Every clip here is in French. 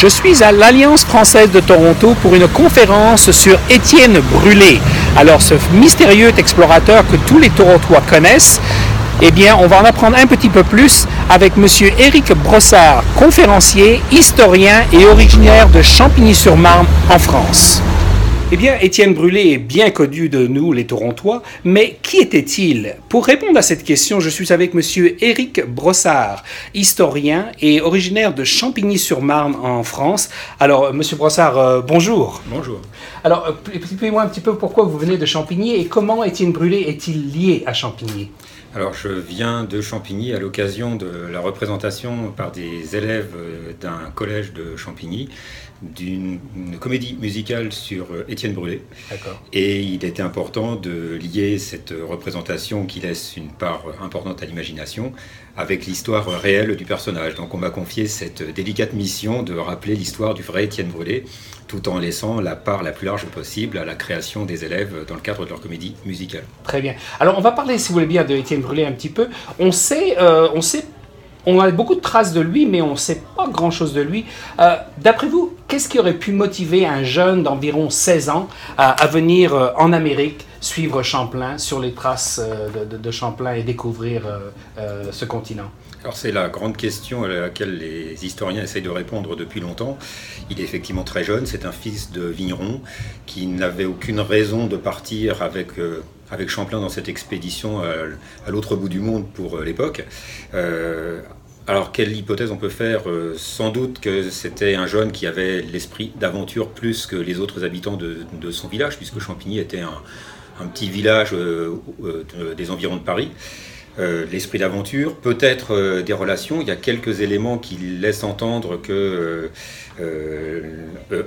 Je suis à l'Alliance française de Toronto pour une conférence sur Étienne Brûlé. Alors, ce mystérieux explorateur que tous les Torontois connaissent, eh bien, on va en apprendre un petit peu plus avec M. Éric Brossard, conférencier, historien et originaire de Champigny-sur-Marne en France. Eh bien, Étienne Brûlé est bien connu de nous, les Torontois, mais qui était-il? Pour répondre à cette question, je suis avec Monsieur Éric Brossard, historien et originaire de Champigny-sur-Marne en France. Alors, Monsieur Brossard, euh, bonjour. Bonjour. Alors, euh, expliquez-moi un petit peu pourquoi vous venez de Champigny et comment Étienne Brûlé est-il lié à Champigny? Alors, je viens de Champigny à l'occasion de la représentation par des élèves euh, d'un collège de Champigny d'une comédie musicale sur euh, Étienne Brûlé. Et il était important de lier cette représentation qui laisse une part importante à l'imagination avec l'histoire réelle du personnage. Donc on m'a confié cette délicate mission de rappeler l'histoire du vrai Étienne Brûlé, tout en laissant la part la plus large possible à la création des élèves dans le cadre de leur comédie musicale. Très bien. Alors on va parler, si vous voulez bien, de Étienne Brûlé un petit peu. On sait, euh, on sait on a beaucoup de traces de lui, mais on ne sait pas grand-chose de lui. Euh, d'après vous, qu'est-ce qui aurait pu motiver un jeune d'environ 16 ans à, venir euh, en Amérique suivre Champlain sur les traces euh, de, Champlain et découvrir ce continent? Alors c'est la grande question à laquelle les historiens essayent de répondre depuis longtemps. Il est effectivement très jeune, c'est un fils de vigneron qui n'avait aucune raison de partir avec avec Champlain dans cette expédition à, l'autre bout du monde pour euh, l'époque. Euh, alors, quelle hypothèse on peut faire euh, Sans doute que c'était un jeune qui avait l'esprit d'aventure plus que les autres habitants de, son village, puisque Champigny était un, petit village des environs de Paris. l'esprit d'aventure, peut-être des relations. Il y a quelques éléments qui laissent entendre que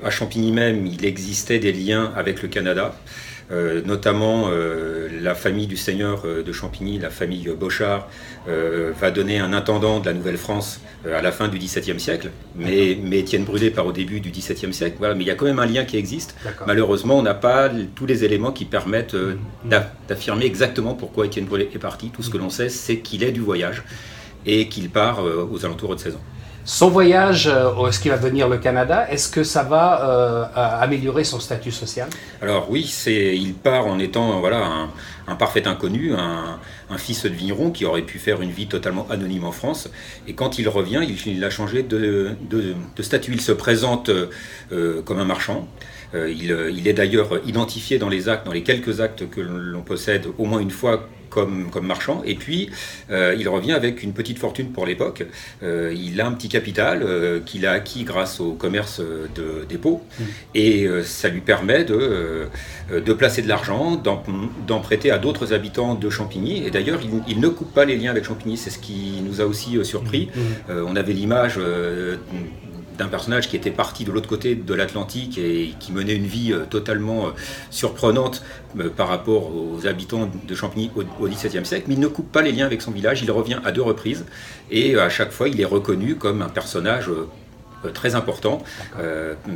à Champigny même, il existait des liens avec le Canada. Euh, notamment euh, la famille du seigneur euh, de Champigny, la famille Bochard, va donner un intendant de la Nouvelle-France à la fin du XVIIe siècle, mais, mais Étienne Brûlé part au début du XVIIe siècle. Voilà, mais il y a quand même un lien qui existe. Malheureusement, on n'a pas tous les éléments qui permettent mmh. d'affirmer exactement pourquoi Étienne Brûlé est parti. Tout ce que mmh. l'on sait, c'est qu'il est du voyage et qu'il part aux alentours de 16 ans. Son voyage, euh, est-ce qu'il va venir le Canada? Est-ce que ça va euh, améliorer son statut social? Alors oui, il part en étant voilà un, parfait inconnu, un, fils de vigneron qui aurait pu faire une vie totalement anonyme en France. Et quand il revient, il, a changé de, statut. Il se présente euh, comme un marchand. il, il, est d'ailleurs identifié dans les actes, dans les quelques actes que l'on possède au moins une fois comme, marchand. Et puis, euh, il revient avec une petite fortune pour l'époque. Euh, il a un petit capital euh, qu'il a acquis grâce au commerce de dépôt. Mmh. Et ça lui permet de, de placer de l'argent, d'en prêter à d'autres habitants de Champigny. Et d'ailleurs, il, ne coupe pas les liens avec Champigny. C'est ce qui nous a aussi surpris. Mmh. on avait l'image d'un personnage qui était parti de l'autre côté de l'Atlantique et qui menait une vie euh, totalement euh, surprenante euh, par rapport aux habitants de Champigny au XVIIe siècle, mais il ne coupe pas les liens avec son village, il revient à deux reprises. Et à chaque fois il est reconnu comme un personnage très important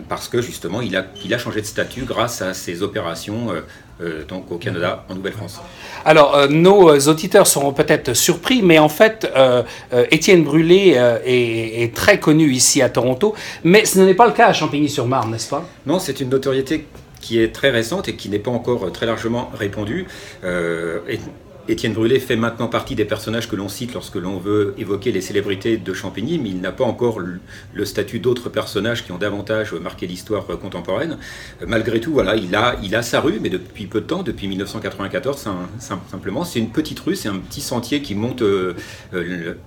parce que justement il a, il a changé de statut grâce à ses opérations euh, donc au Canada, en Nouvelle-France. Alors, euh, nos auditeurs seront peut-être surpris, mais en fait, euh, Étienne Brûlé est, très connu ici à Toronto, mais ce n'est pas le cas à Champigny-sur-Marne, n'est-ce pas? Non, c'est une notoriété qui est très récente et qui n'est pas encore très largement répandue. Étienne Brûlé fait maintenant partie des personnages que l'on cite lorsque l'on veut évoquer les célébrités de Champigny, mais il n'a pas encore le statut d'autres personnages qui ont davantage marqué l'histoire contemporaine. Malgré tout, voilà, il a, il a sa rue, mais depuis peu de temps, depuis 1994 simplement. C'est une petite rue, c'est un petit sentier qui monte euh,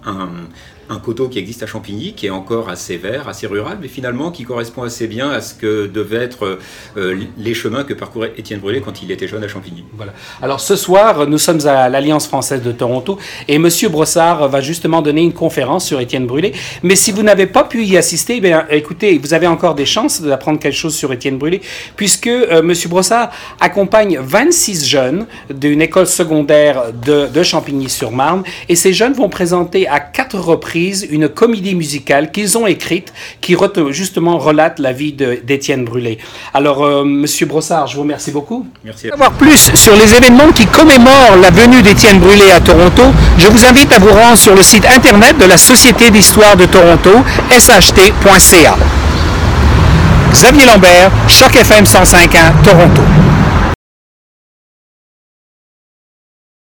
un, coteau qui existe à Champigny, qui est encore assez vert, assez rural, mais finalement qui correspond assez bien à ce que devaient être euh, les chemins que parcourait Étienne Brûlé quand il était jeune à Champigny. Voilà. Alors ce soir, nous sommes à l'Alliance française de Toronto et Monsieur Brossard va justement donner une conférence sur Étienne Brûlé. Mais si vous n'avez pas pu y assister, eh bien, écoutez, vous avez encore des chances d'apprendre quelque chose sur Étienne Brûlé, puisque euh, Monsieur Brossard accompagne 26 jeunes d'une école secondaire de, de Champigny-sur-Marne et ces jeunes vont présenter à quatre reprises une comédie musicale qu'ils ont écrite qui justement relate la vie d'Étienne Brûlé. Alors, euh, Monsieur Brossard, je vous remercie beaucoup. Merci. Pour savoir plus sur les événements qui commémorent la venue d'Étienne Brûlé à Toronto, je vous invite à vous rendre sur le site Internet de la Société d'histoire de Toronto, sht.ca. Xavier Lambert, Choc FM 105.1, Toronto.